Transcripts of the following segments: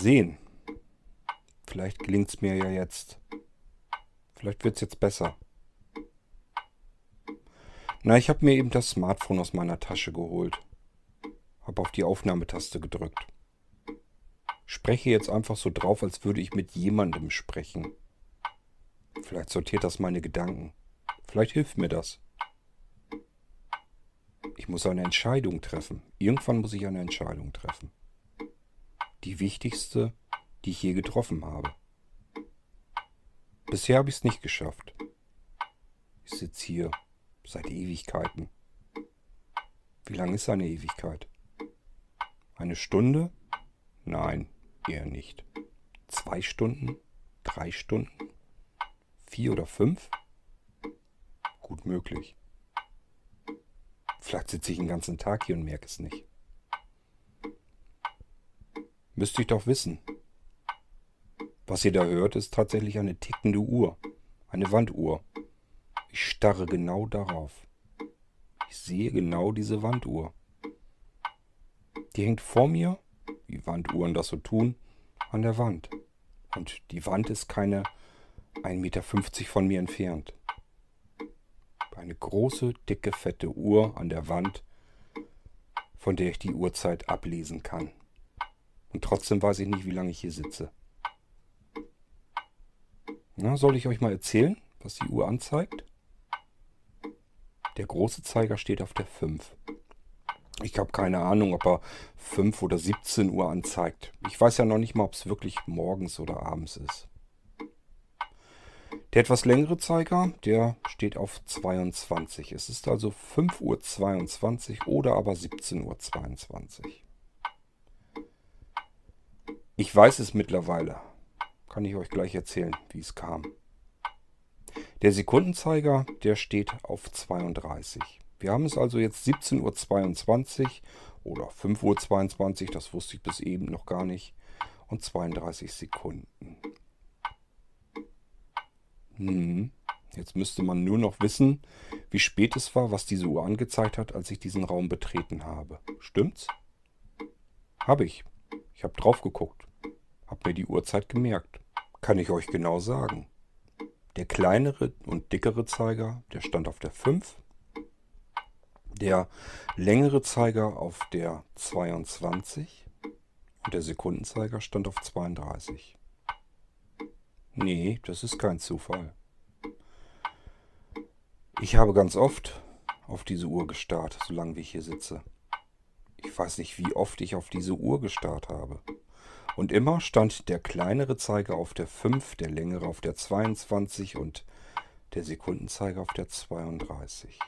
sehen. Vielleicht gelingt es mir ja jetzt. Vielleicht wird es jetzt besser. Na, ich habe mir eben das Smartphone aus meiner Tasche geholt. Habe auf die Aufnahmetaste gedrückt. Spreche jetzt einfach so drauf, als würde ich mit jemandem sprechen. Vielleicht sortiert das meine Gedanken. Vielleicht hilft mir das. Ich muss eine Entscheidung treffen. Irgendwann muss ich eine Entscheidung treffen. Die wichtigste, die ich je getroffen habe. Bisher habe ich es nicht geschafft. Ich sitze hier seit Ewigkeiten. Wie lang ist eine Ewigkeit? Eine Stunde? Nein, eher nicht. Zwei Stunden? Drei Stunden? Vier oder fünf? Gut möglich. Vielleicht sitze ich den ganzen Tag hier und merke es nicht. Müsste ich doch wissen. Was ihr da hört, ist tatsächlich eine tickende Uhr. Eine Wanduhr. Ich starre genau darauf. Ich sehe genau diese Wanduhr. Die hängt vor mir, wie Wanduhren das so tun, an der Wand. Und die Wand ist keine 1,50 Meter von mir entfernt. Eine große, dicke, fette Uhr an der Wand, von der ich die Uhrzeit ablesen kann. Und trotzdem weiß ich nicht, wie lange ich hier sitze. Na, soll ich euch mal erzählen, was die Uhr anzeigt? Der große Zeiger steht auf der 5. Ich habe keine Ahnung, ob er 5 oder 17 Uhr anzeigt. Ich weiß ja noch nicht mal, ob es wirklich morgens oder abends ist. Der etwas längere Zeiger, der steht auf 22. Es ist also 5.22 Uhr oder aber 17.22 Uhr. Ich weiß es mittlerweile. Kann ich euch gleich erzählen, wie es kam. Der Sekundenzeiger, der steht auf 32. Wir haben es also jetzt 17.22 Uhr oder 5.22 Uhr, das wusste ich bis eben noch gar nicht, und 32 Sekunden. Hm. Jetzt müsste man nur noch wissen, wie spät es war, was diese Uhr angezeigt hat, als ich diesen Raum betreten habe. Stimmt's? Habe ich. Ich habe drauf geguckt. Hab mir die Uhrzeit gemerkt. Kann ich euch genau sagen. Der kleinere und dickere Zeiger, der stand auf der 5. Der längere Zeiger auf der 22. Und der Sekundenzeiger stand auf 32. Nee, das ist kein Zufall. Ich habe ganz oft auf diese Uhr gestarrt, solange ich hier sitze. Ich weiß nicht, wie oft ich auf diese Uhr gestarrt habe. Und immer stand der kleinere Zeiger auf der 5, der längere auf der 22 und der Sekundenzeiger auf der 32.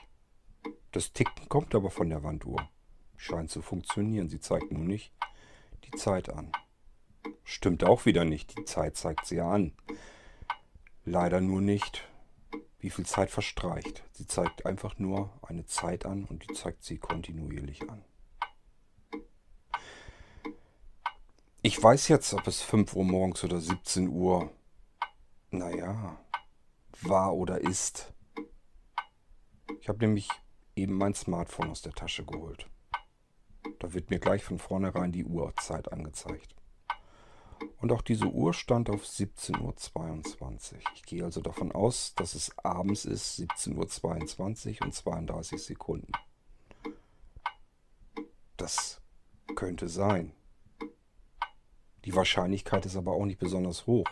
Das Ticken kommt aber von der Wanduhr. Scheint zu funktionieren. Sie zeigt nur nicht die Zeit an. Stimmt auch wieder nicht. Die Zeit zeigt sie an. Leider nur nicht, wie viel Zeit verstreicht. Sie zeigt einfach nur eine Zeit an und die zeigt sie kontinuierlich an. Ich weiß jetzt, ob es 5 Uhr morgens oder 17 Uhr, naja, war oder ist. Ich habe nämlich eben mein Smartphone aus der Tasche geholt. Da wird mir gleich von vornherein die Uhrzeit angezeigt. Und auch diese Uhr stand auf 17.22 Uhr. Ich gehe also davon aus, dass es abends ist, 17.22 Uhr und 32 Sekunden. Das könnte sein. Die Wahrscheinlichkeit ist aber auch nicht besonders hoch,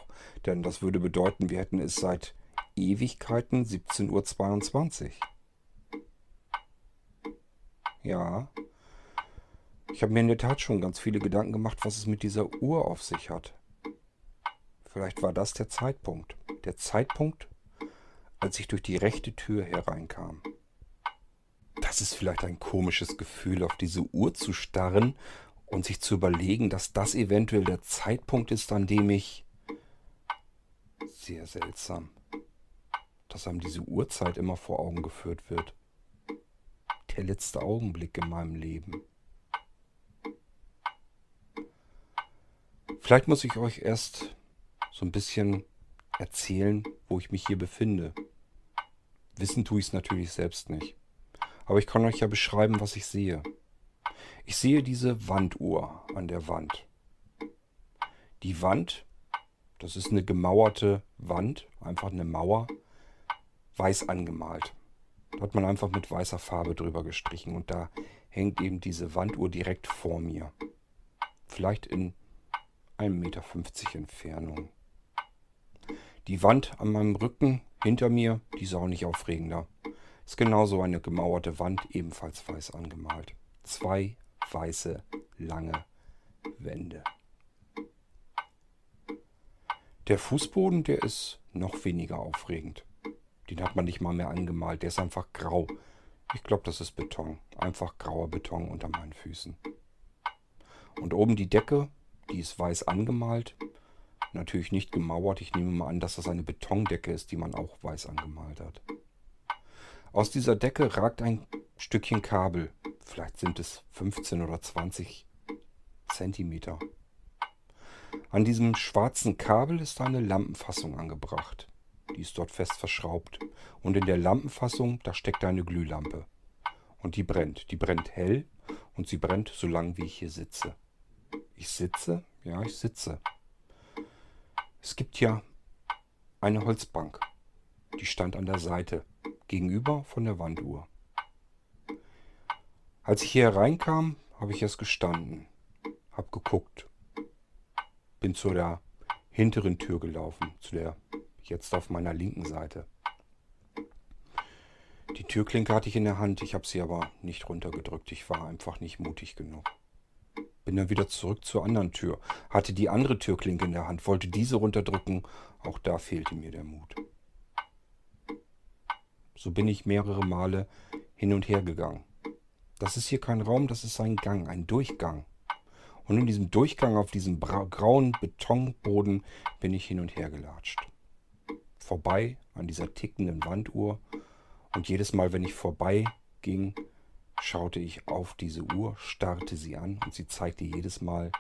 denn das würde bedeuten, wir hätten es seit Ewigkeiten 17.22 Uhr. Ja, ich habe mir in der Tat schon ganz viele Gedanken gemacht, was es mit dieser Uhr auf sich hat. Vielleicht war das der Zeitpunkt. Der Zeitpunkt, als ich durch die rechte Tür hereinkam. Das ist vielleicht ein komisches Gefühl, auf diese Uhr zu starren und sich zu überlegen, dass das eventuell der Zeitpunkt ist, an dem ich... Sehr seltsam, dass einem diese Uhrzeit immer vor Augen geführt wird. Der letzte Augenblick in meinem Leben. Vielleicht muss ich euch erst so ein bisschen erzählen, wo ich mich hier befinde. Wissen tue ich es natürlich selbst nicht. Aber ich kann euch ja beschreiben, was ich sehe. Ich sehe diese Wanduhr an der Wand. Die Wand, das ist eine gemauerte Wand, einfach eine Mauer, weiß angemalt. Da hat man einfach mit weißer Farbe drüber gestrichen und da hängt eben diese Wanduhr direkt vor mir. Vielleicht in 1,50 Meter Entfernung. Die Wand an meinem Rücken hinter mir, die ist auch nicht aufregender. Ist genauso eine gemauerte Wand, ebenfalls weiß angemalt. Zwei weiße, lange Wände. Der Fußboden, der ist noch weniger aufregend. Den hat man nicht mal mehr angemalt, der ist einfach grau. Ich glaube, das ist Beton. Einfach grauer Beton unter meinen Füßen. Und oben die Decke, die ist weiß angemalt. Natürlich nicht gemauert. Ich nehme mal an, dass das eine Betondecke ist, die man auch weiß angemalt hat. Aus dieser Decke ragt ein Stückchen Kabel. Vielleicht sind es 15 oder 20 Zentimeter. An diesem schwarzen Kabel ist eine Lampenfassung angebracht. Die ist dort fest verschraubt. Und in der Lampenfassung, da steckt eine Glühlampe. Und die brennt. Die brennt hell und sie brennt so lang, wie ich hier sitze. Ich sitze? Ja, ich sitze. Es gibt ja eine Holzbank. Die stand an der Seite, gegenüber von der Wanduhr. Als ich hier hereinkam, habe ich erst gestanden, habe geguckt, bin zu der hinteren Tür gelaufen, zu der jetzt auf meiner linken Seite. Die Türklinke hatte ich in der Hand, ich habe sie aber nicht runtergedrückt, ich war einfach nicht mutig genug. Bin dann wieder zurück zur anderen Tür, hatte die andere Türklinke in der Hand, wollte diese runterdrücken, auch da fehlte mir der Mut. So bin ich mehrere Male hin und her gegangen. Das ist hier kein Raum, das ist ein Gang, ein Durchgang. Und in diesem Durchgang auf diesem grauen Betonboden bin ich hin und her gelatscht. Vorbei an dieser tickenden Wanduhr. Und jedes Mal, wenn ich vorbei ging, schaute ich auf diese Uhr, starrte sie an und sie zeigte jedes Mal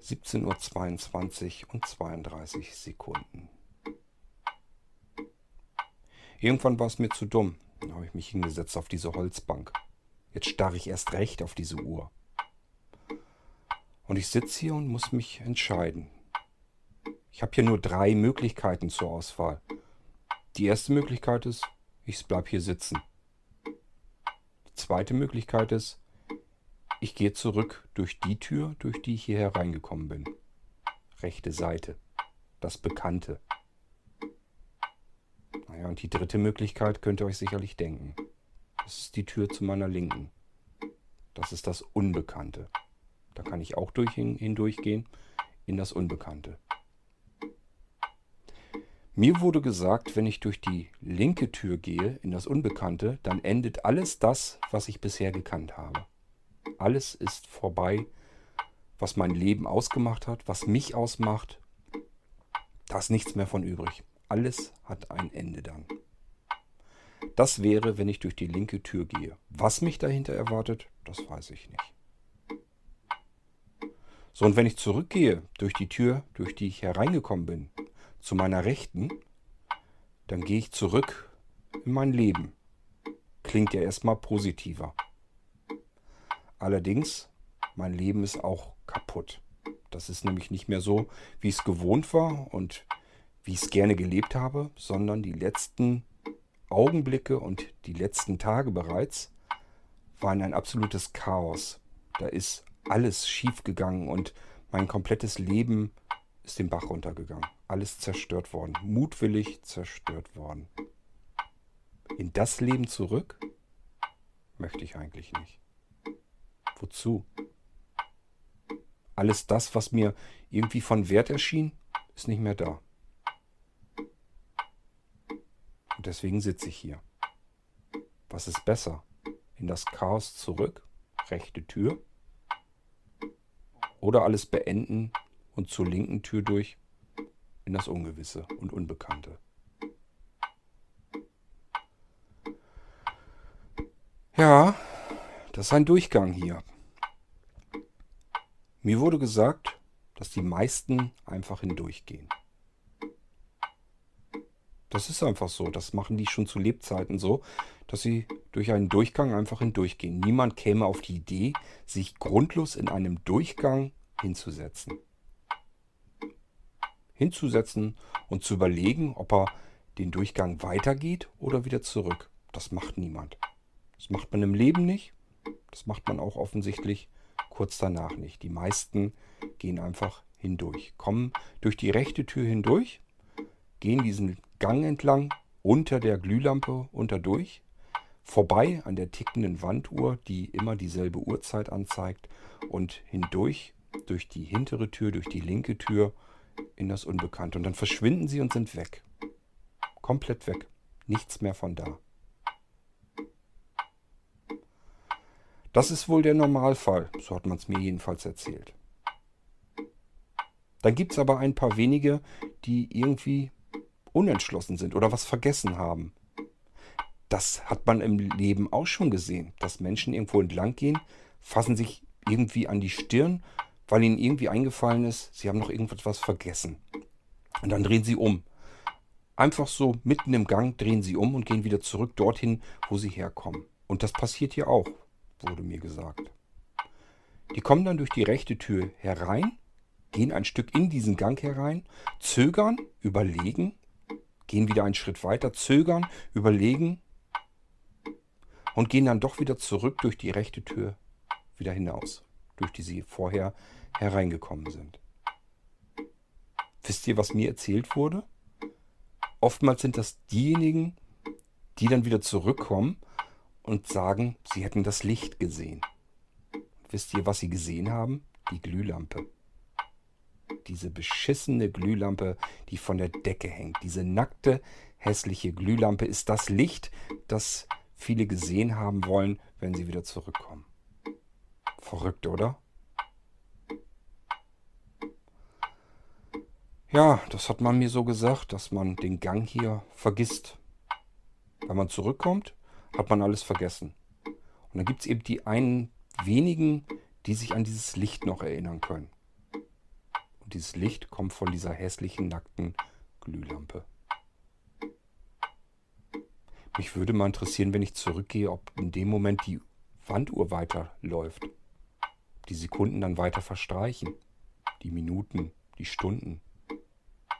17.22 Uhr und 32 Sekunden. Irgendwann war es mir zu dumm. Dann habe ich mich hingesetzt auf diese Holzbank. Jetzt starre ich erst recht auf diese Uhr. Und ich sitze hier und muss mich entscheiden. Ich habe hier nur drei Möglichkeiten zur Auswahl. Die erste Möglichkeit ist, ich bleibe hier sitzen zweite Möglichkeit ist, ich gehe zurück durch die Tür, durch die ich hier hereingekommen bin. Rechte Seite. Das Bekannte. Naja, und die dritte Möglichkeit könnt ihr euch sicherlich denken. Das ist die Tür zu meiner Linken. Das ist das Unbekannte. Da kann ich auch durch, hindurchgehen in das Unbekannte. Mir wurde gesagt, wenn ich durch die linke Tür gehe in das Unbekannte, dann endet alles das, was ich bisher gekannt habe. Alles ist vorbei, was mein Leben ausgemacht hat, was mich ausmacht. Da ist nichts mehr von übrig. Alles hat ein Ende dann. Das wäre, wenn ich durch die linke Tür gehe. Was mich dahinter erwartet, das weiß ich nicht. So, und wenn ich zurückgehe durch die Tür, durch die ich hereingekommen bin, zu meiner Rechten, dann gehe ich zurück in mein Leben. Klingt ja erstmal positiver. Allerdings, mein Leben ist auch kaputt. Das ist nämlich nicht mehr so, wie es gewohnt war und wie ich es gerne gelebt habe, sondern die letzten Augenblicke und die letzten Tage bereits waren ein absolutes Chaos. Da ist alles schiefgegangen und mein komplettes Leben ist den Bach runtergegangen. Alles zerstört worden. Mutwillig zerstört worden. In das Leben zurück? Möchte ich eigentlich nicht. Wozu? Alles das, was mir irgendwie von Wert erschien, ist nicht mehr da. Deswegen sitze ich hier. Was ist besser? In das Chaos zurück, rechte Tür? Oder alles beenden und zur linken Tür durch in das Ungewisse und Unbekannte? Ja, das ist ein Durchgang hier. Mir wurde gesagt, dass die meisten einfach hindurchgehen. Das ist einfach so. Das machen die schon zu Lebzeiten so, dass sie durch einen Durchgang einfach hindurchgehen. Niemand käme auf die Idee, sich grundlos in einem Durchgang hinzusetzen. Hinzusetzen und zu überlegen, ob er den Durchgang weitergeht oder wieder zurück. Das macht niemand. Das macht man im Leben nicht. Das macht man auch offensichtlich kurz danach nicht. Die meisten gehen einfach hindurch, kommen durch die rechte Tür hindurch, gehen diesen Gang entlang, unter der Glühlampe unterdurch, vorbei an der tickenden Wanduhr, die immer dieselbe Uhrzeit anzeigt, und hindurch durch die hintere Tür, durch die linke Tür in das Unbekannte. Und dann verschwinden sie und sind weg. Komplett weg. Nichts mehr von da. Das ist wohl der Normalfall, so hat man es mir jedenfalls erzählt. Dann gibt es aber ein paar wenige, die irgendwie unentschlossen sind oder was vergessen haben. Das hat man im Leben auch schon gesehen, dass Menschen irgendwo entlang gehen, fassen sich irgendwie an die Stirn, weil ihnen irgendwie eingefallen ist, sie haben noch irgendetwas vergessen. Und dann drehen sie um. Einfach so mitten im Gang drehen sie um und gehen wieder zurück dorthin, wo sie herkommen. Und das passiert hier auch wurde mir gesagt. Die kommen dann durch die rechte Tür herein, gehen ein Stück in diesen Gang herein, zögern, überlegen, gehen wieder einen Schritt weiter, zögern, überlegen und gehen dann doch wieder zurück durch die rechte Tür wieder hinaus, durch die sie vorher hereingekommen sind. Wisst ihr, was mir erzählt wurde? Oftmals sind das diejenigen, die dann wieder zurückkommen und sagen, sie hätten das Licht gesehen. Wisst ihr, was sie gesehen haben? Die Glühlampe. Diese beschissene Glühlampe, die von der Decke hängt. Diese nackte, hässliche Glühlampe ist das Licht, das viele gesehen haben wollen, wenn sie wieder zurückkommen. Verrückt, oder? Ja, das hat man mir so gesagt, dass man den Gang hier vergisst. Wenn man zurückkommt, hat man alles vergessen. Und dann gibt es eben die einen wenigen, die sich an dieses Licht noch erinnern können. Und dieses Licht kommt von dieser hässlichen, nackten Glühlampe. Mich würde mal interessieren, wenn ich zurückgehe, ob in dem Moment die Wanduhr weiterläuft. Die Sekunden dann weiter verstreichen. Die Minuten, die Stunden.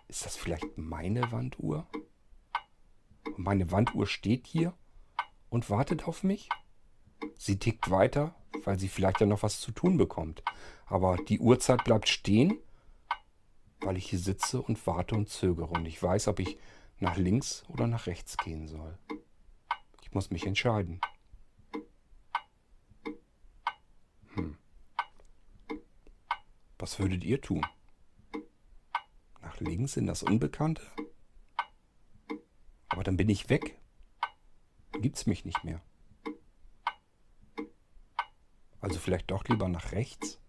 Ist das vielleicht meine Wanduhr? Und meine Wanduhr steht hier und wartet auf mich. Sie tickt weiter, weil sie vielleicht ja noch was zu tun bekommt. Aber die Uhrzeit bleibt stehen, weil ich hier sitze und warte und zögere und ich weiß, ob ich nach links oder nach rechts gehen soll. Ich muss mich entscheiden. Hm. Was würdet ihr tun? Nach links in das Unbekannte? Aber dann bin ich weg gibt es mich nicht mehr. Also vielleicht doch lieber nach rechts.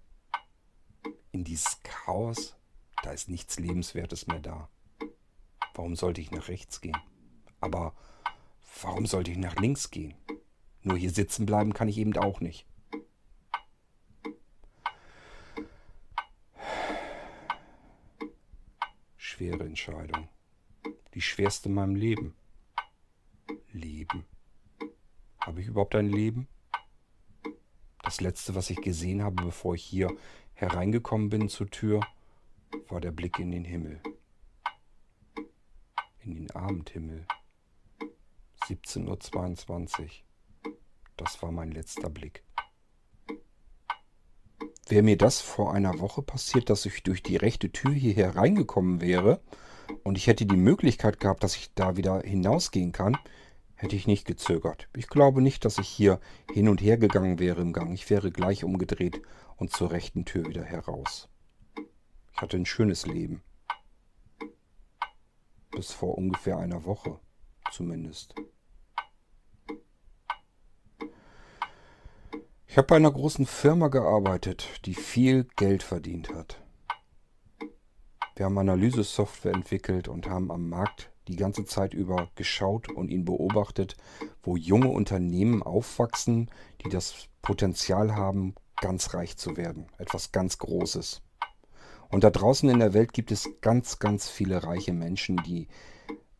In dieses Chaos, da ist nichts Lebenswertes mehr da. Warum sollte ich nach rechts gehen? Aber warum sollte ich nach links gehen? Nur hier sitzen bleiben kann ich eben auch nicht. Schwere Entscheidung. Die schwerste in meinem Leben. Leben. Habe ich überhaupt ein Leben? Das letzte, was ich gesehen habe, bevor ich hier hereingekommen bin zur Tür, war der Blick in den Himmel. In den Abendhimmel. 17.22 Uhr. Das war mein letzter Blick. Wäre mir das vor einer Woche passiert, dass ich durch die rechte Tür hier hereingekommen wäre und ich hätte die Möglichkeit gehabt, dass ich da wieder hinausgehen kann, hätte ich nicht gezögert. Ich glaube nicht, dass ich hier hin und her gegangen wäre im Gang. Ich wäre gleich umgedreht und zur rechten Tür wieder heraus. Hatte ein schönes Leben. Bis vor ungefähr einer Woche zumindest. Ich habe bei einer großen Firma gearbeitet, die viel Geld verdient hat. Wir haben Analysesoftware entwickelt und haben am Markt die ganze Zeit über geschaut und ihn beobachtet, wo junge Unternehmen aufwachsen, die das Potenzial haben, ganz reich zu werden. Etwas ganz Großes. Und da draußen in der Welt gibt es ganz, ganz viele reiche Menschen, die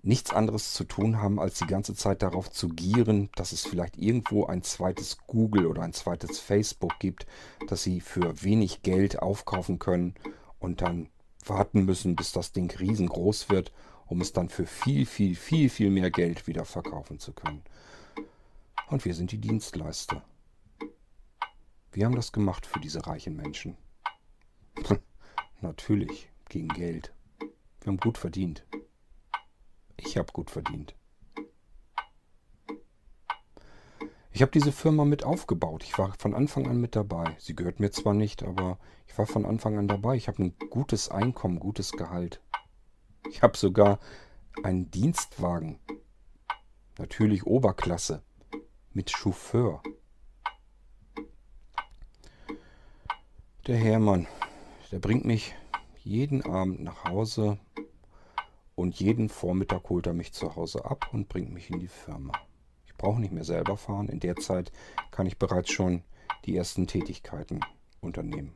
nichts anderes zu tun haben, als die ganze Zeit darauf zu gieren, dass es vielleicht irgendwo ein zweites Google oder ein zweites Facebook gibt, das sie für wenig Geld aufkaufen können und dann warten müssen, bis das Ding riesengroß wird, um es dann für viel, viel, viel, viel mehr Geld wieder verkaufen zu können. Und wir sind die Dienstleister. Wir haben das gemacht für diese reichen Menschen. Natürlich, gegen Geld. Wir haben gut verdient. Ich habe gut verdient. Ich habe diese Firma mit aufgebaut. Ich war von Anfang an mit dabei. Sie gehört mir zwar nicht, aber ich war von Anfang an dabei. Ich habe ein gutes Einkommen, gutes Gehalt. Ich habe sogar einen Dienstwagen. Natürlich Oberklasse. Mit Chauffeur. Der Hermann, der bringt mich jeden Abend nach Hause und jeden Vormittag holt er mich zu Hause ab und bringt mich in die Firma. Ich brauche nicht mehr selber fahren. In der Zeit kann ich bereits schon die ersten Tätigkeiten unternehmen.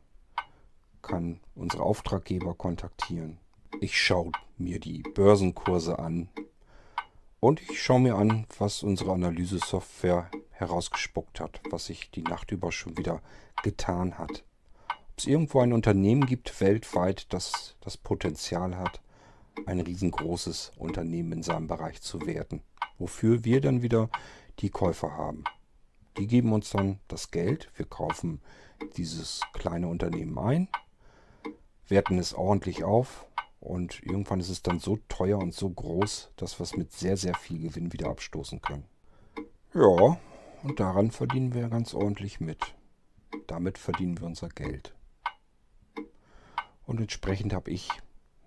Kann unsere Auftraggeber kontaktieren. Ich schaue mir die Börsenkurse an. Und ich schaue mir an, was unsere Analysesoftware herausgespuckt hat, was sich die Nacht über schon wieder getan hat. Es irgendwo ein Unternehmen gibt weltweit, das das Potenzial hat, ein riesengroßes Unternehmen in seinem Bereich zu werden. Wofür wir dann wieder die Käufer haben. Die geben uns dann das Geld. Wir kaufen dieses kleine Unternehmen ein, werten es ordentlich auf und irgendwann ist es dann so teuer und so groß, dass wir es mit sehr, sehr viel Gewinn wieder abstoßen können. Ja, und daran verdienen wir ganz ordentlich mit. Damit verdienen wir unser Geld. Und entsprechend habe ich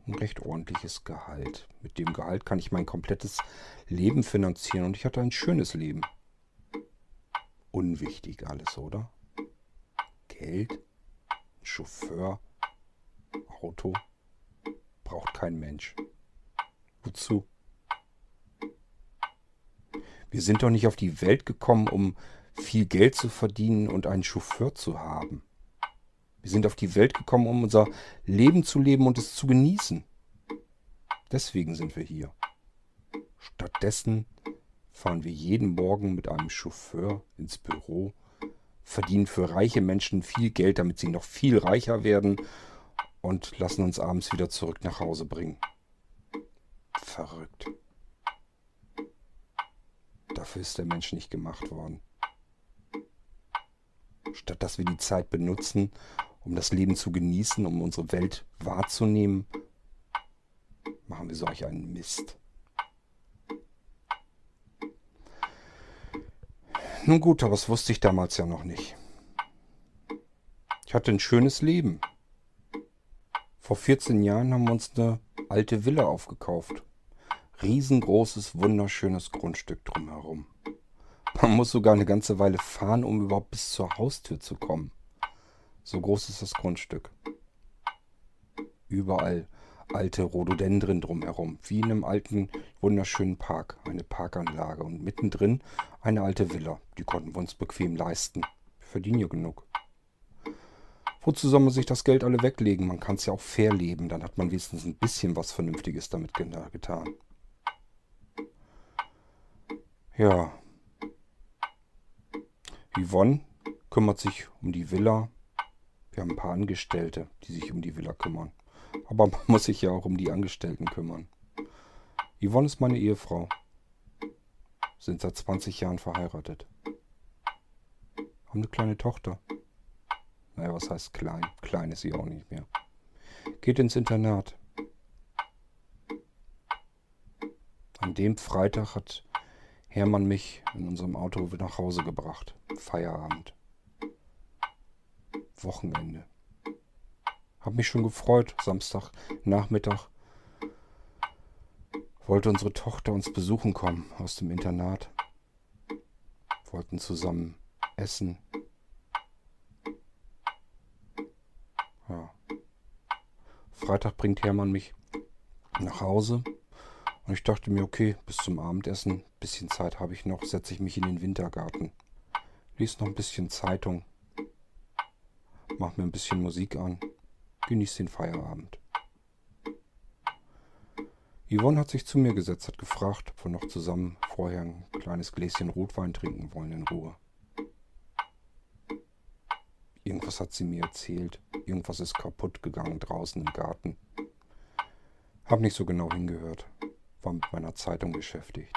ein recht ordentliches Gehalt. Mit dem Gehalt kann ich mein komplettes Leben finanzieren und ich hatte ein schönes Leben. Unwichtig alles, oder? Geld, Chauffeur, Auto braucht kein Mensch. Wozu? Wir sind doch nicht auf die Welt gekommen, um viel Geld zu verdienen und einen Chauffeur zu haben. Wir sind auf die Welt gekommen, um unser Leben zu leben und es zu genießen. Deswegen sind wir hier. Stattdessen fahren wir jeden Morgen mit einem Chauffeur ins Büro, verdienen für reiche Menschen viel Geld, damit sie noch viel reicher werden und lassen uns abends wieder zurück nach Hause bringen. Verrückt. Dafür ist der Mensch nicht gemacht worden. Statt dass wir die Zeit benutzen, um das Leben zu genießen, um unsere Welt wahrzunehmen, machen wir solch einen Mist. Nun gut, aber das wusste ich damals ja noch nicht. Ich hatte ein schönes Leben. Vor 14 Jahren haben wir uns eine alte Villa aufgekauft. Riesengroßes, wunderschönes Grundstück drumherum. Man muss sogar eine ganze Weile fahren, um überhaupt bis zur Haustür zu kommen. So groß ist das Grundstück. Überall alte Rhododendren drumherum, wie in einem alten, wunderschönen Park, eine Parkanlage und mittendrin eine alte Villa. Die konnten wir uns bequem leisten. Verdienen ja genug. Wozu soll man sich das Geld alle weglegen? Man kann es ja auch fair leben, dann hat man wenigstens ein bisschen was Vernünftiges damit getan. Ja. Yvonne kümmert sich um die Villa, wir haben ein paar Angestellte, die sich um die Villa kümmern. Aber man muss sich ja auch um die Angestellten kümmern. Yvonne ist meine Ehefrau. Sind seit 20 Jahren verheiratet. Haben eine kleine Tochter. Naja, was heißt klein? Klein ist sie auch nicht mehr. Geht ins Internat. An dem Freitag hat Hermann mich in unserem Auto nach Hause gebracht. Feierabend. Wochenende. Hab mich schon gefreut, Samstag Nachmittag wollte unsere Tochter uns besuchen kommen aus dem Internat. Wollten zusammen essen. Ja. Freitag bringt Hermann mich nach Hause. Und ich dachte mir, okay, bis zum Abendessen, bisschen Zeit habe ich noch, setze ich mich in den Wintergarten. Lies noch ein bisschen Zeitung. Mach mir ein bisschen Musik an. Genieß den Feierabend. Yvonne hat sich zu mir gesetzt, hat gefragt, ob wir noch zusammen vorher ein kleines Gläschen Rotwein trinken wollen in Ruhe. Irgendwas hat sie mir erzählt. Irgendwas ist kaputt gegangen draußen im Garten. Hab nicht so genau hingehört. War mit meiner Zeitung beschäftigt.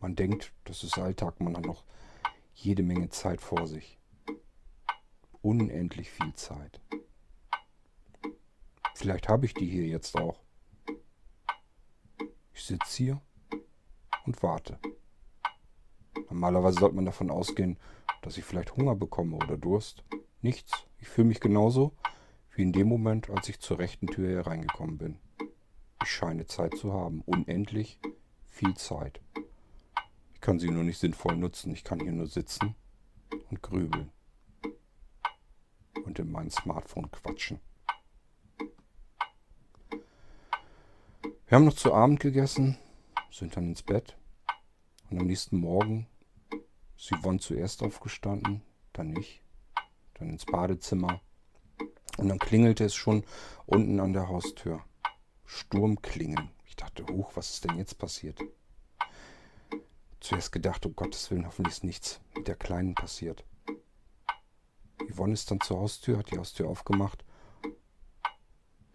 Man denkt, das ist Alltag, man hat noch jede Menge Zeit vor sich. Unendlich viel Zeit. Vielleicht habe ich die hier jetzt auch. Ich sitze hier und warte. Normalerweise sollte man davon ausgehen, dass ich vielleicht Hunger bekomme oder Durst. Nichts. Ich fühle mich genauso wie in dem Moment, als ich zur rechten Tür hereingekommen bin. Ich scheine Zeit zu haben. Unendlich viel Zeit. Ich kann sie nur nicht sinnvoll nutzen. Ich kann hier nur sitzen und grübeln. Und in mein Smartphone quatschen. Wir haben noch zu Abend gegessen, sind dann ins Bett. Und am nächsten Morgen ist Yvonne zuerst aufgestanden, dann ich, dann ins Badezimmer. Und dann klingelte es schon unten an der Haustür. Sturmklingeln. Ich dachte, huch, was ist denn jetzt passiert? Zuerst gedacht, um Gottes Willen, hoffentlich ist nichts mit der Kleinen passiert. Yvonne ist dann zur Haustür, hat die Haustür aufgemacht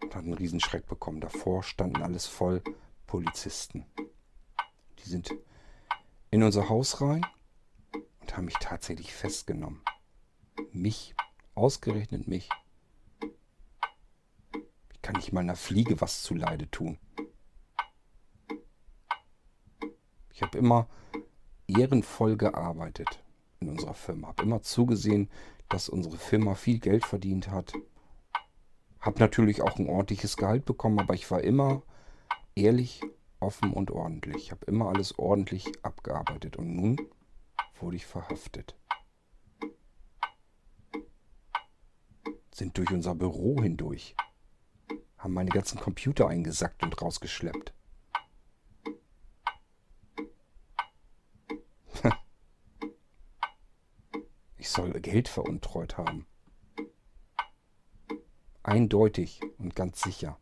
und hat einen Riesenschreck bekommen. Davor standen alles voll Polizisten. Die sind in unser Haus rein und haben mich tatsächlich festgenommen. Mich, ausgerechnet mich. Ich kann nicht mal einer Fliege was zuleide tun. Ich habe immer ehrenvoll gearbeitet in unserer Firma, habe immer zugesehen, dass unsere Firma viel Geld verdient hat, hab natürlich auch ein ordentliches Gehalt bekommen, aber ich war immer ehrlich, offen und ordentlich. Ich habe immer alles ordentlich abgearbeitet und nun wurde ich verhaftet. Sind durch unser Büro hindurch, haben meine ganzen Computer eingesackt und rausgeschleppt. Ich soll Geld veruntreut haben. Eindeutig und ganz sicher.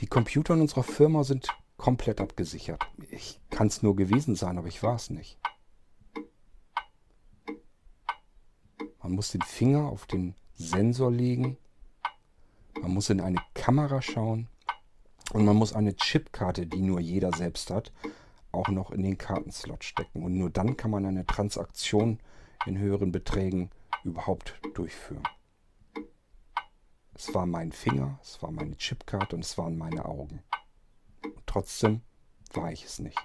Die Computer in unserer Firma sind komplett abgesichert. Ich kann es nur gewesen sein, aber ich war es nicht. Man muss den Finger auf den Sensor legen. Man muss in eine Kamera schauen. Und man muss eine Chipkarte, die nur jeder selbst hat, auch noch in den Kartenslot stecken. Und nur dann kann man eine Transaktion in höheren Beträgen überhaupt durchführen. Es war mein Finger, es war meine Chipkarte und es waren meine Augen. Und trotzdem war ich es nicht.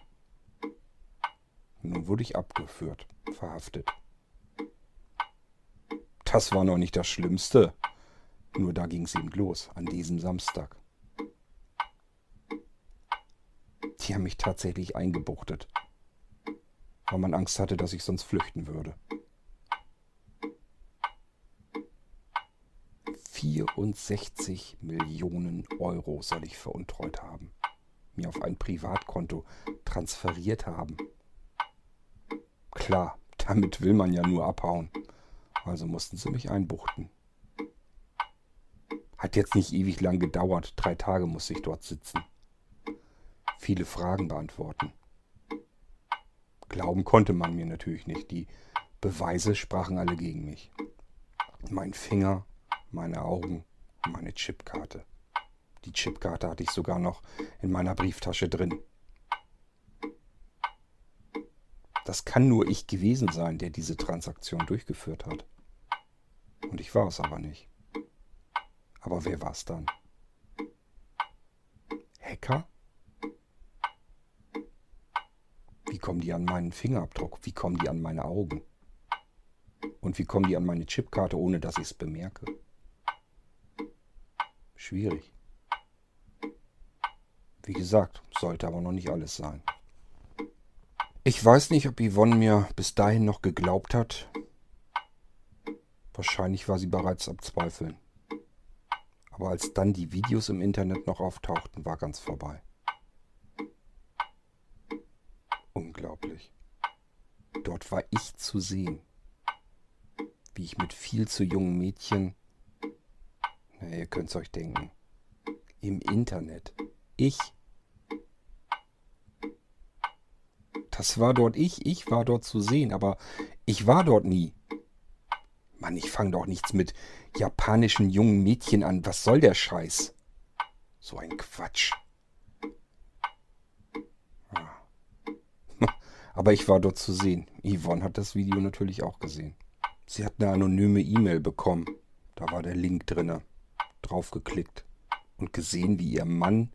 Nun wurde ich abgeführt, verhaftet. Das war noch nicht das Schlimmste. Nur da ging es eben los, an diesem Samstag. Die haben mich tatsächlich eingebuchtet, weil man Angst hatte, dass ich sonst flüchten würde. 64 Millionen Euro soll ich veruntreut haben, mir auf ein Privatkonto transferiert haben. Klar, damit will man ja nur abhauen. Also mussten sie mich einbuchten. Hat jetzt nicht ewig lang gedauert. Drei Tage musste ich dort sitzen viele Fragen beantworten. Glauben konnte man mir natürlich nicht. Die Beweise sprachen alle gegen mich. Mein Finger, meine Augen meine Chipkarte. Die Chipkarte hatte ich sogar noch in meiner Brieftasche drin. Das kann nur ich gewesen sein, der diese Transaktion durchgeführt hat. Und ich war es aber nicht. Aber wer war es dann? Hacker? Wie kommen die an meinen Fingerabdruck? Wie kommen die an meine Augen? Und wie kommen die an meine Chipkarte, ohne dass ich es bemerke? Schwierig. Wie gesagt, sollte aber noch nicht alles sein. Ich weiß nicht, ob Yvonne mir bis dahin noch geglaubt hat. Wahrscheinlich war sie bereits am Zweifeln. Aber als dann die Videos im Internet noch auftauchten, war ganz vorbei. Unglaublich. Dort war ich zu sehen. Wie ich mit viel zu jungen Mädchen. Na, ihr könnt's euch denken. Im Internet. Ich Das war dort ich, ich war dort zu sehen, aber ich war dort nie. Mann, ich fange doch nichts mit japanischen jungen Mädchen an. Was soll der Scheiß? So ein Quatsch. Aber ich war dort zu sehen. Yvonne hat das Video natürlich auch gesehen. Sie hat eine anonyme E-Mail bekommen. Da war der Link drinne. Draufgeklickt und gesehen, wie ihr Mann,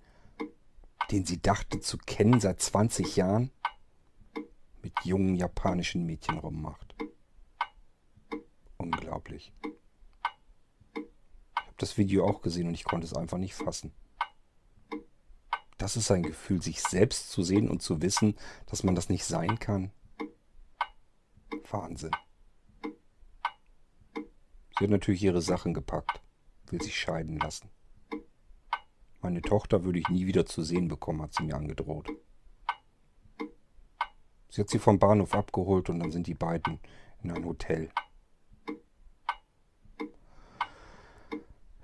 den sie dachte zu kennen seit 20 Jahren, mit jungen japanischen Mädchen rummacht. Unglaublich. Ich habe das Video auch gesehen und ich konnte es einfach nicht fassen. Das ist ein Gefühl, sich selbst zu sehen und zu wissen, dass man das nicht sein kann. Wahnsinn. Sie hat natürlich ihre Sachen gepackt, will sich scheiden lassen. Meine Tochter würde ich nie wieder zu sehen bekommen, hat sie mir angedroht. Sie hat sie vom Bahnhof abgeholt und dann sind die beiden in ein Hotel.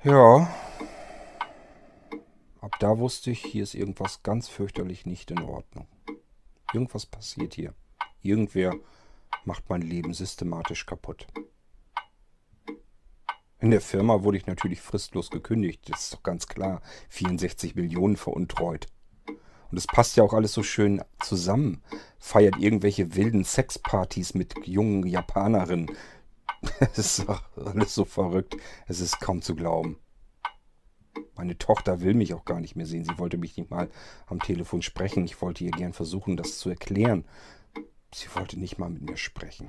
Ja. Da wusste ich, hier ist irgendwas ganz fürchterlich nicht in Ordnung. Irgendwas passiert hier. Irgendwer macht mein Leben systematisch kaputt. In der Firma wurde ich natürlich fristlos gekündigt. Das ist doch ganz klar. 64 Millionen veruntreut. Und es passt ja auch alles so schön zusammen. Feiert irgendwelche wilden Sexpartys mit jungen Japanerinnen. Es ist doch alles so verrückt. Es ist kaum zu glauben. Meine Tochter will mich auch gar nicht mehr sehen. Sie wollte mich nicht mal am Telefon sprechen. Ich wollte ihr gern versuchen, das zu erklären. Sie wollte nicht mal mit mir sprechen.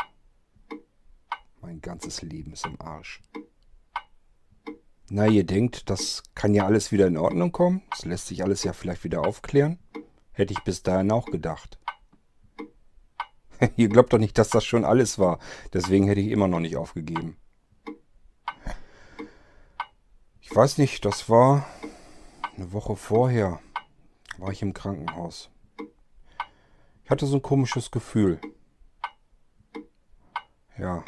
Mein ganzes Leben ist im Arsch. Na, ihr denkt, das kann ja alles wieder in Ordnung kommen? Das lässt sich alles ja vielleicht wieder aufklären? Hätte ich bis dahin auch gedacht. Ihr glaubt doch nicht, dass das schon alles war. Deswegen hätte ich immer noch nicht aufgegeben. Ich weiß nicht, das war eine Woche vorher. War ich im Krankenhaus. Ich hatte so ein komisches Gefühl. Ja.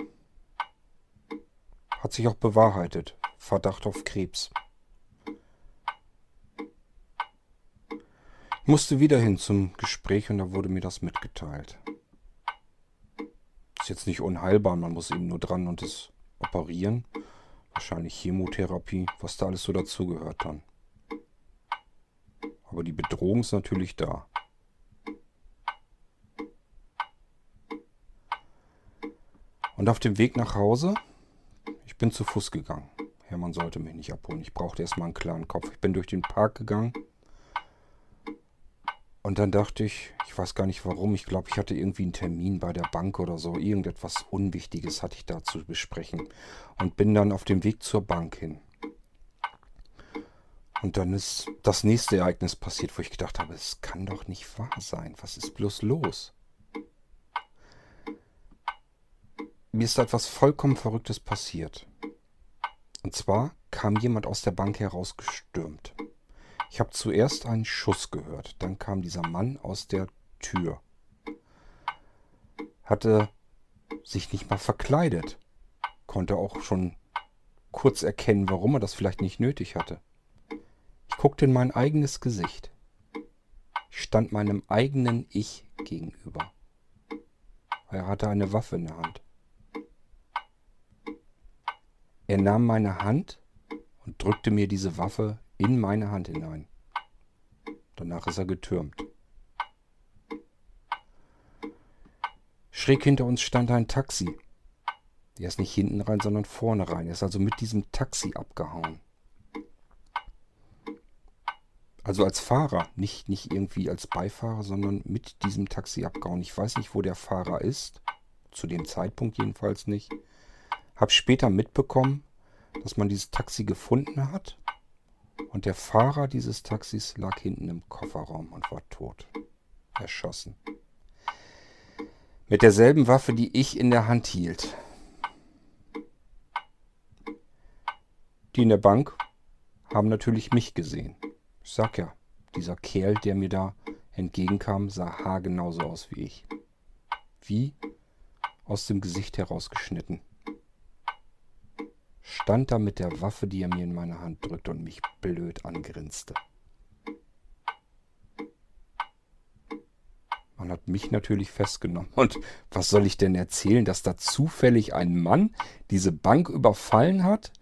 Hat sich auch bewahrheitet. Verdacht auf Krebs. musste wieder hin zum Gespräch und da wurde mir das mitgeteilt. Ist jetzt nicht unheilbar, man muss eben nur dran und es operieren. Wahrscheinlich Chemotherapie, was da alles so dazugehört dann. Aber die Bedrohung ist natürlich da. Und auf dem Weg nach Hause, ich bin zu Fuß gegangen. Hermann sollte mich nicht abholen. Ich brauchte erstmal einen klaren Kopf. Ich bin durch den Park gegangen und dann dachte ich, ich weiß gar nicht warum, ich glaube, ich hatte irgendwie einen Termin bei der Bank oder so. Irgendetwas Unwichtiges hatte ich da zu besprechen. Und bin dann auf dem Weg zur Bank hin. Und dann ist das nächste Ereignis passiert, wo ich gedacht habe, es kann doch nicht wahr sein. Was ist bloß los? Mir ist etwas vollkommen Verrücktes passiert. Und zwar kam jemand aus der Bank herausgestürmt. Ich habe zuerst einen Schuss gehört. Dann kam dieser Mann aus der Tür. Hatte sich nicht mal verkleidet. Konnte auch schon kurz erkennen, warum er das vielleicht nicht nötig hatte. Ich guckte in mein eigenes Gesicht. Ich stand meinem eigenen Ich gegenüber. Er hatte eine Waffe in der Hand. Er nahm meine Hand und drückte mir diese Waffe in meine Hand hinein. Danach ist er getürmt. Schräg hinter uns stand ein Taxi. Der ist nicht hinten rein, sondern vorne rein. Er ist also mit diesem Taxi abgehauen. Also als Fahrer, nicht, nicht irgendwie als Beifahrer, sondern mit diesem Taxi abgehauen. Ich weiß nicht, wo der Fahrer ist. Zu dem Zeitpunkt jedenfalls nicht. Hab später mitbekommen, dass man dieses Taxi gefunden hat Und der Fahrer dieses Taxis lag hinten im Kofferraum und war tot. Erschossen. Mit derselben Waffe, die ich in der Hand hielt. Die in der Bank haben natürlich mich gesehen. Ich sag ja, dieser Kerl, der mir da entgegenkam, sah haargenauso aus wie ich. Wie aus dem Gesicht herausgeschnitten. Stand da mit der Waffe, die er mir in meine Hand drückte und mich blöd angrinste. Man hat mich natürlich festgenommen. Und was soll ich denn erzählen, dass da zufällig ein Mann diese Bank überfallen hat,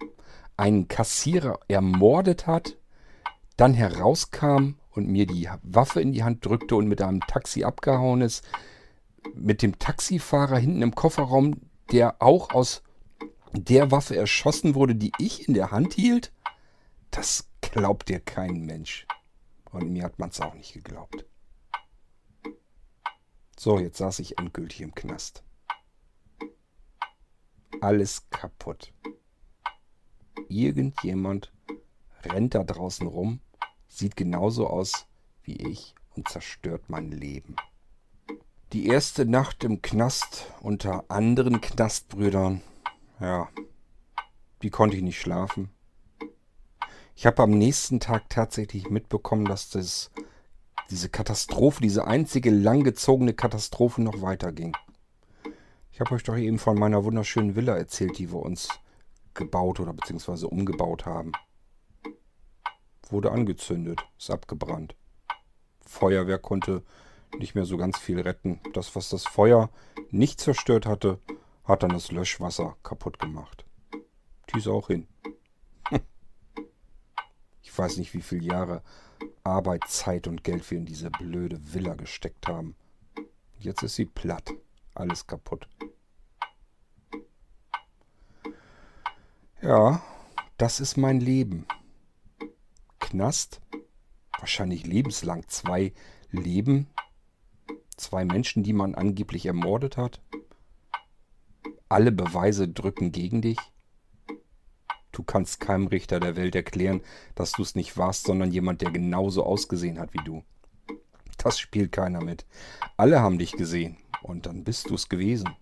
einen Kassierer ermordet hat, dann herauskam und mir die Waffe in die Hand drückte und mit einem Taxi abgehauen ist, mit dem Taxifahrer hinten im Kofferraum, der auch aus der Waffe erschossen wurde, die ich in der Hand hielt? Das glaubt dir kein Mensch. Und mir hat man es auch nicht geglaubt. So, jetzt saß ich endgültig im Knast. Alles kaputt. Irgendjemand rennt da draußen rum, sieht genauso aus wie ich und zerstört mein Leben. Die erste Nacht im Knast unter anderen Knastbrüdern, ja, die konnte ich nicht schlafen. Ich habe am nächsten Tag tatsächlich mitbekommen, dass das, diese Katastrophe, diese einzige langgezogene Katastrophe noch weiterging. Ich habe euch doch eben von meiner wunderschönen Villa erzählt, die wir uns gebaut oder beziehungsweise umgebaut haben. Wurde angezündet, ist abgebrannt. Feuerwehr konnte nicht mehr so ganz viel retten. Das, was das Feuer nicht zerstört hatte, hat dann das Löschwasser kaputt gemacht. Die ist auch hin. Ich weiß nicht, wie viele Jahre Arbeit, Zeit und Geld wir in diese blöde Villa gesteckt haben. Jetzt ist sie platt. Alles kaputt. Ja, das ist mein Leben. Knast, wahrscheinlich lebenslang. Zwei Leben, zwei Menschen, die man angeblich ermordet hat. Alle Beweise drücken gegen dich. Du kannst keinem Richter der Welt erklären, dass du es nicht warst, sondern jemand, der genauso ausgesehen hat wie du. Das spielt keiner mit. Alle haben dich gesehen und dann bist du es gewesen.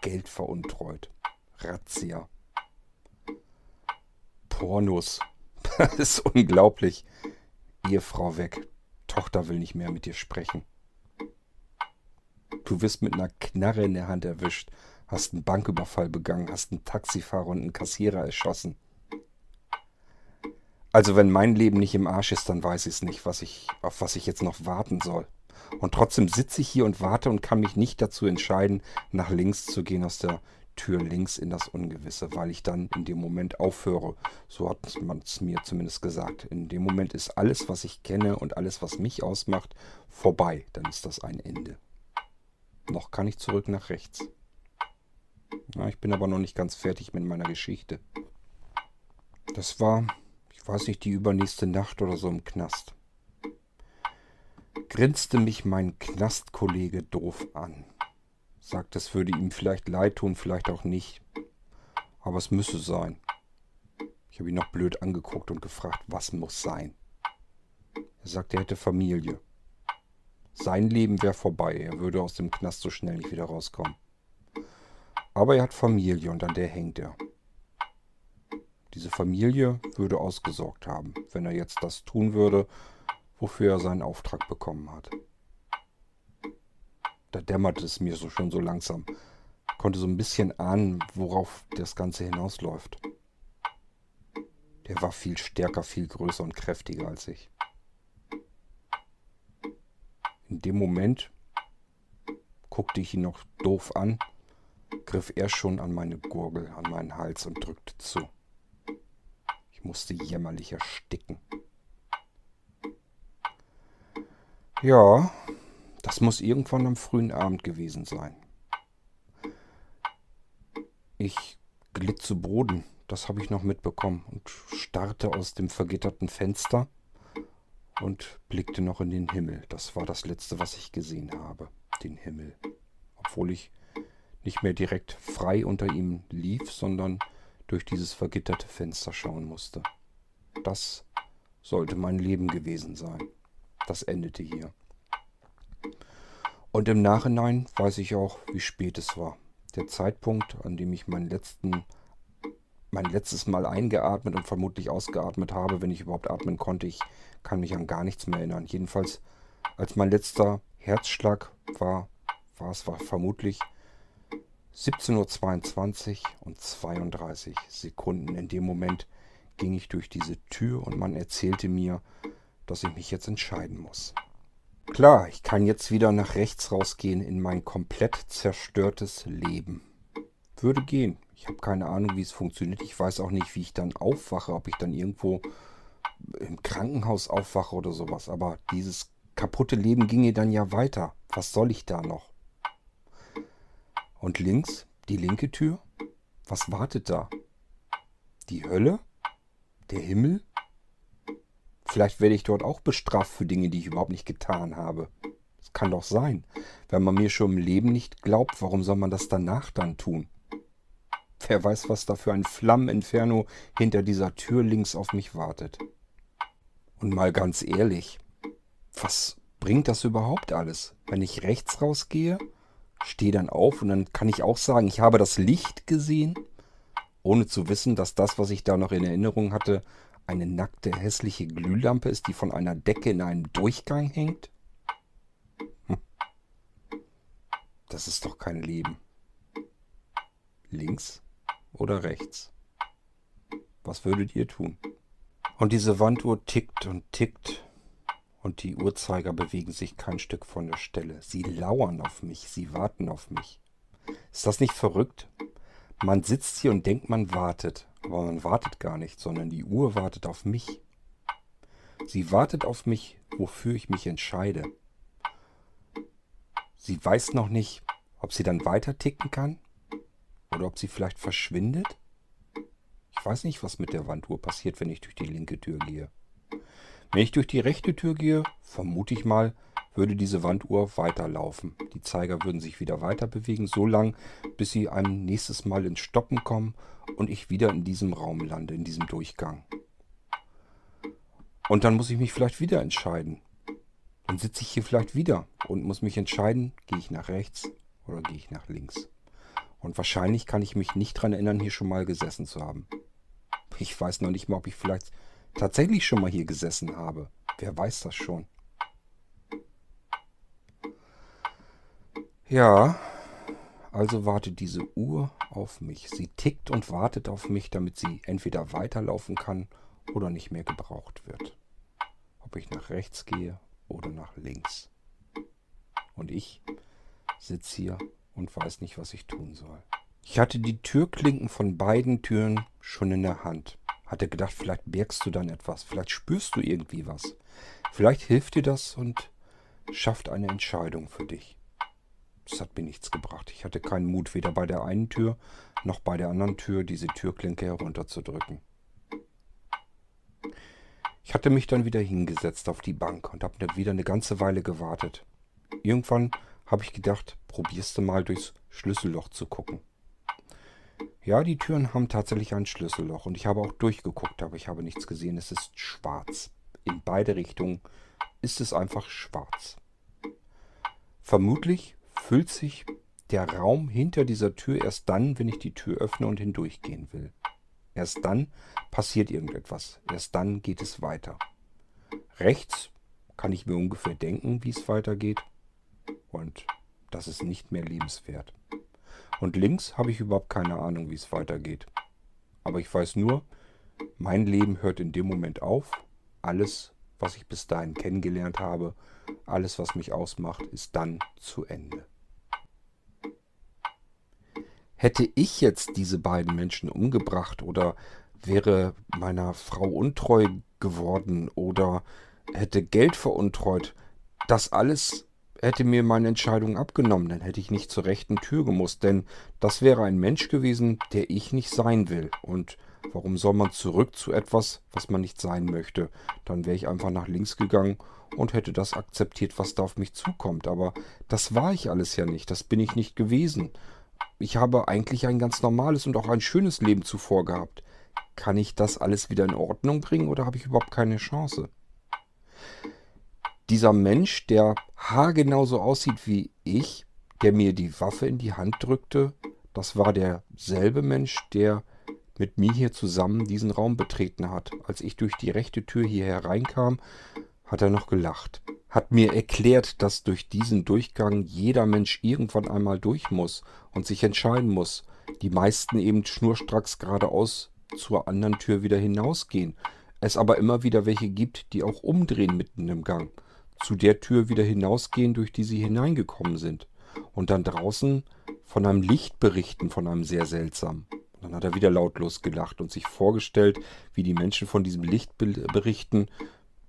Geld veruntreut. Razzia. Pornos. Das ist unglaublich. Ehefrau weg. Tochter will nicht mehr mit dir sprechen. Du wirst mit einer Knarre in der Hand erwischt, hast einen Banküberfall begangen, hast einen Taxifahrer und einen Kassierer erschossen. Also wenn mein Leben nicht im Arsch ist, dann weiß ich es nicht, was ich, auf was ich jetzt noch warten soll. Und trotzdem sitze ich hier und warte und kann mich nicht dazu entscheiden, nach links zu gehen aus der Tür links in das Ungewisse, weil ich dann in dem Moment aufhöre. So hat man es mir zumindest gesagt. In dem Moment ist alles, was ich kenne und alles, was mich ausmacht, vorbei. Dann ist das ein Ende. Noch kann ich zurück nach rechts. Na, ich bin aber noch nicht ganz fertig mit meiner Geschichte. Das war, ich weiß nicht, die übernächste Nacht oder so im Knast. Grinste mich mein Knastkollege doof an. Sagt, es würde ihm vielleicht leid tun, vielleicht auch nicht. Aber es müsse sein. Ich habe ihn noch blöd angeguckt und gefragt, was muss sein. Er sagt, er hätte Familie. Sein Leben wäre vorbei, er würde aus dem Knast so schnell nicht wieder rauskommen. Aber er hat Familie und an der hängt er. Diese Familie würde ausgesorgt haben, wenn er jetzt das tun würde, wofür er seinen Auftrag bekommen hat. Da dämmerte es mir so schon so langsam. Konnte so ein bisschen ahnen, worauf das Ganze hinausläuft. Der war viel stärker, viel größer und kräftiger als ich. In dem Moment guckte ich ihn noch doof an, griff er schon an meine Gurgel, an meinen Hals und drückte zu. Ich musste jämmerlich ersticken. Ja, das muss irgendwann am frühen Abend gewesen sein. Ich glitt zu Boden, das habe ich noch mitbekommen, und starrte aus dem vergitterten Fenster und blickte noch in den Himmel. Das war das Letzte, was ich gesehen habe, den Himmel. Obwohl ich nicht mehr direkt frei unter ihm lief, sondern durch dieses vergitterte Fenster schauen musste. Das sollte mein Leben gewesen sein. Das endete hier. Und im Nachhinein weiß ich auch, wie spät es war. Der Zeitpunkt, an dem ich meinen letzten, mein letztes Mal eingeatmet und vermutlich ausgeatmet habe, wenn ich überhaupt atmen konnte, ich kann mich an gar nichts mehr erinnern. Jedenfalls, als mein letzter Herzschlag war, war es war vermutlich 17.22 Uhr und 32 Sekunden. In dem Moment ging ich durch diese Tür und man erzählte mir, dass ich mich jetzt entscheiden muss. Klar, ich kann jetzt wieder nach rechts rausgehen in mein komplett zerstörtes Leben. Würde gehen. Ich habe keine Ahnung, wie es funktioniert. Ich weiß auch nicht, wie ich dann aufwache, ob ich dann irgendwo im Krankenhaus aufwache oder sowas. Aber dieses kaputte Leben ginge dann ja weiter. Was soll ich da noch? Und links, die linke Tür? Was wartet da? Die Hölle? Der Himmel? Vielleicht werde ich dort auch bestraft für Dinge, die ich überhaupt nicht getan habe. Das kann doch sein. Wenn man mir schon im Leben nicht glaubt, warum soll man das danach dann tun? Wer weiß, was da für ein Flammeninferno hinter dieser Tür links auf mich wartet. Und mal ganz ehrlich, was bringt das überhaupt alles? Wenn ich rechts rausgehe, stehe dann auf und dann kann ich auch sagen, ich habe das Licht gesehen, ohne zu wissen, dass das, was ich da noch in Erinnerung hatte, eine nackte, hässliche Glühlampe ist, die von einer Decke in einem Durchgang hängt? Hm. Das ist doch kein Leben. Links oder rechts? Was würdet ihr tun? Und diese Wanduhr tickt und tickt und die Uhrzeiger bewegen sich kein Stück von der Stelle. Sie lauern auf mich, sie warten auf mich. Ist das nicht verrückt? Man sitzt hier und denkt, man wartet. Aber man wartet gar nicht, sondern die Uhr wartet auf mich. Sie wartet auf mich, wofür ich mich entscheide. Sie weiß noch nicht, ob sie dann weiter ticken kann oder ob sie vielleicht verschwindet. Ich weiß nicht, was mit der Wanduhr passiert, wenn ich durch die linke Tür gehe. Wenn ich durch die rechte Tür gehe, vermute ich mal, würde diese Wanduhr weiterlaufen. Die Zeiger würden sich wieder weiter bewegen, so lang, bis sie einem nächstes Mal ins Stoppen kommen und ich wieder in diesem Raum lande, in diesem Durchgang. Und dann muss ich mich vielleicht wieder entscheiden. Dann sitze ich hier vielleicht wieder und muss mich entscheiden, gehe ich nach rechts oder gehe ich nach links. Und wahrscheinlich kann ich mich nicht daran erinnern, hier schon mal gesessen zu haben. Ich weiß noch nicht mal, ob ich vielleicht tatsächlich schon mal hier gesessen habe. Wer weiß das schon? Ja, also wartet diese Uhr auf mich. Sie tickt und wartet auf mich, damit sie entweder weiterlaufen kann oder nicht mehr gebraucht wird. Ob ich nach rechts gehe oder nach links. Und ich sitze hier und weiß nicht, was ich tun soll. Ich hatte die Türklinken von beiden Türen schon in der Hand. Hatte gedacht, vielleicht merkst du dann etwas, vielleicht spürst du irgendwie was. Vielleicht hilft dir das und schafft eine Entscheidung für dich. Das hat mir nichts gebracht. Ich hatte keinen Mut, weder bei der einen Tür noch bei der anderen Tür diese Türklinke herunterzudrücken. Ich hatte mich dann wieder hingesetzt auf die Bank und habe wieder eine ganze Weile gewartet. Irgendwann habe ich gedacht, probierst du mal durchs Schlüsselloch zu gucken. Ja, die Türen haben tatsächlich ein Schlüsselloch und ich habe auch durchgeguckt, aber ich habe nichts gesehen. Es ist schwarz. In beide Richtungen ist es einfach schwarz. Vermutlich füllt sich der Raum hinter dieser Tür erst dann, wenn ich die Tür öffne und hindurchgehen will. Erst dann passiert irgendetwas. Erst dann geht es weiter. Rechts kann ich mir ungefähr denken, wie es weitergeht. Und das ist nicht mehr lebenswert. Und links habe ich überhaupt keine Ahnung, wie es weitergeht. Aber ich weiß nur, mein Leben hört in dem Moment auf. Alles, was ich bis dahin kennengelernt habe, alles, was mich ausmacht, ist dann zu Ende. Hätte ich jetzt diese beiden Menschen umgebracht oder wäre meiner Frau untreu geworden oder hätte Geld veruntreut, das alles hätte mir meine Entscheidung abgenommen, dann hätte ich nicht zur rechten Tür gemusst, denn das wäre ein Mensch gewesen, der ich nicht sein will. Und warum soll man zurück zu etwas, was man nicht sein möchte? Dann wäre ich einfach nach links gegangen und hätte das akzeptiert, was da auf mich zukommt. Aber das war ich alles ja nicht, das bin ich nicht gewesen. ich habe eigentlich ein ganz normales und auch ein schönes Leben zuvor gehabt. Kann ich das alles wieder in Ordnung bringen oder habe ich überhaupt keine Chance? Dieser Mensch, der haargenauso aussieht wie ich, der mir die Waffe in die Hand drückte, das war derselbe Mensch, der mit mir hier zusammen diesen Raum betreten hat. Als ich durch die rechte Tür hier hereinkam, hat er noch gelacht. Hat mir erklärt, dass durch diesen Durchgang jeder Mensch irgendwann einmal durch muss und sich entscheiden muss. Die meisten eben schnurstracks geradeaus zur anderen Tür wieder hinausgehen. Es aber immer wieder welche gibt, die auch umdrehen mitten im Gang. Zu der Tür wieder hinausgehen, durch die sie hineingekommen sind. Und dann draußen von einem Licht berichten, von einem sehr seltsamen. Dann hat er wieder lautlos gelacht und sich vorgestellt, wie die Menschen von diesem Licht berichten,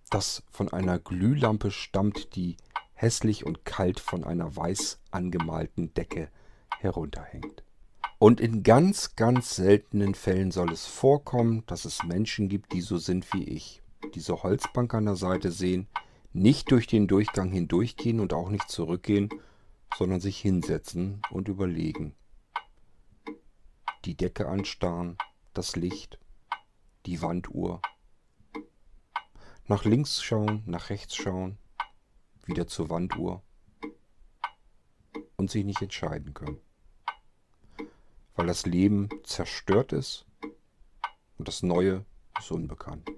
das von einer Glühlampe stammt, die hässlich und kalt von einer weiß angemalten Decke herunterhängt. Und in ganz, ganz seltenen Fällen soll es vorkommen, dass es Menschen gibt, die so sind wie ich. Diese Holzbank an der Seite sehen, nicht durch den Durchgang hindurchgehen und auch nicht zurückgehen, sondern sich hinsetzen und überlegen, die Decke anstarren, das Licht, die Wanduhr. Nach links schauen, nach rechts schauen, wieder zur Wanduhr und sich nicht entscheiden können. Weil das Leben zerstört ist und das Neue ist unbekannt.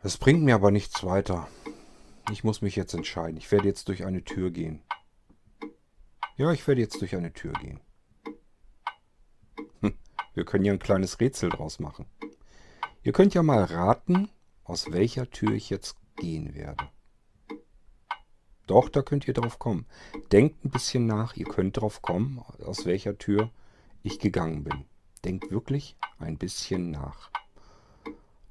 Es bringt mir aber nichts weiter. Ich muss mich jetzt entscheiden. Ich werde jetzt durch eine Tür gehen. Ja, ich werde jetzt durch eine Tür gehen. Hm, wir können ja ein kleines Rätsel draus machen. Ihr könnt ja mal raten, aus welcher Tür ich jetzt gehen werde. Doch, da könnt ihr drauf kommen. Denkt ein bisschen nach, ihr könnt drauf kommen, aus welcher Tür ich gegangen bin. Denkt wirklich ein bisschen nach.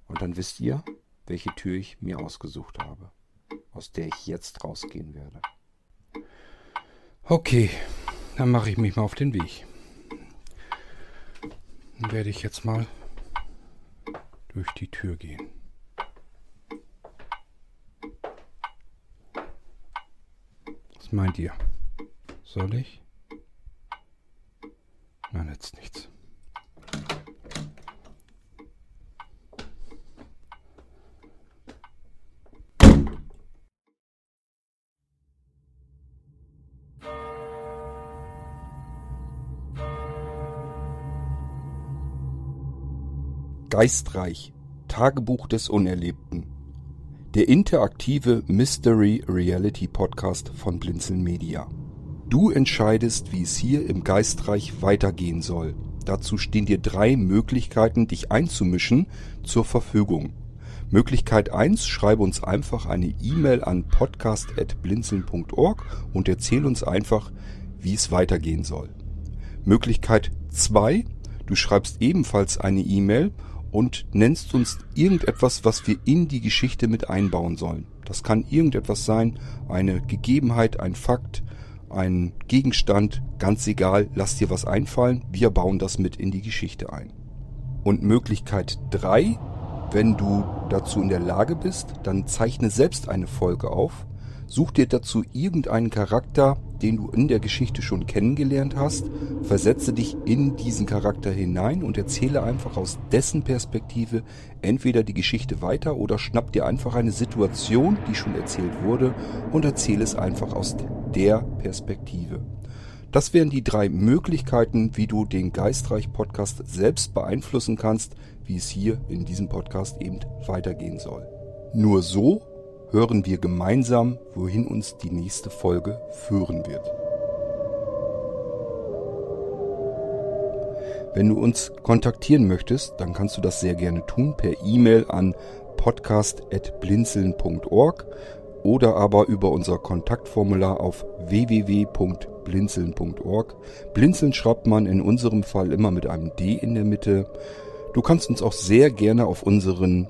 Und dann wisst ihr, welche Tür ich mir ausgesucht habe, aus der ich jetzt rausgehen werde. Okay, dann mache ich mich mal auf den Weg. Dann werde ich jetzt mal durch die Tür gehen. Was meint ihr? Soll ich? Nein, jetzt nichts. Geistreich Tagebuch des Unerlebten. Der interaktive Mystery Reality Podcast von Blinzeln Media. Du entscheidest, wie es hier im Geistreich weitergehen soll. Dazu stehen dir drei Möglichkeiten, dich einzumischen, zur Verfügung. Möglichkeit 1, schreibe uns einfach eine E-Mail an podcast.blinzeln.org und erzähl uns einfach, wie es weitergehen soll. Möglichkeit 2, du schreibst ebenfalls eine E-Mail und nennst uns irgendetwas, was wir in die Geschichte mit einbauen sollen. Das kann irgendetwas sein, eine Gegebenheit, ein Fakt, ein Gegenstand, ganz egal, lass dir was einfallen, wir bauen das mit in die Geschichte ein. Und Möglichkeit 3, wenn du dazu in der Lage bist, dann zeichne selbst eine Folge auf, such dir dazu irgendeinen Charakter, den du in der Geschichte schon kennengelernt hast, versetze dich in diesen Charakter hinein und erzähle einfach aus dessen Perspektive entweder die Geschichte weiter oder schnapp dir einfach eine Situation, die schon erzählt wurde, und erzähle es einfach aus der Perspektive. Das wären die drei Möglichkeiten, wie du den Geistreich-Podcast selbst beeinflussen kannst, wie es hier in diesem Podcast eben weitergehen soll. Nur so hören wir gemeinsam, wohin uns die nächste Folge führen wird. Wenn du uns kontaktieren möchtest, dann kannst du das sehr gerne tun per E-Mail an podcast.blinzeln.org oder aber über unser Kontaktformular auf www.blinzeln.org. Blinzeln schreibt man in unserem Fall immer mit einem D in der Mitte. Du kannst uns auch sehr gerne auf unseren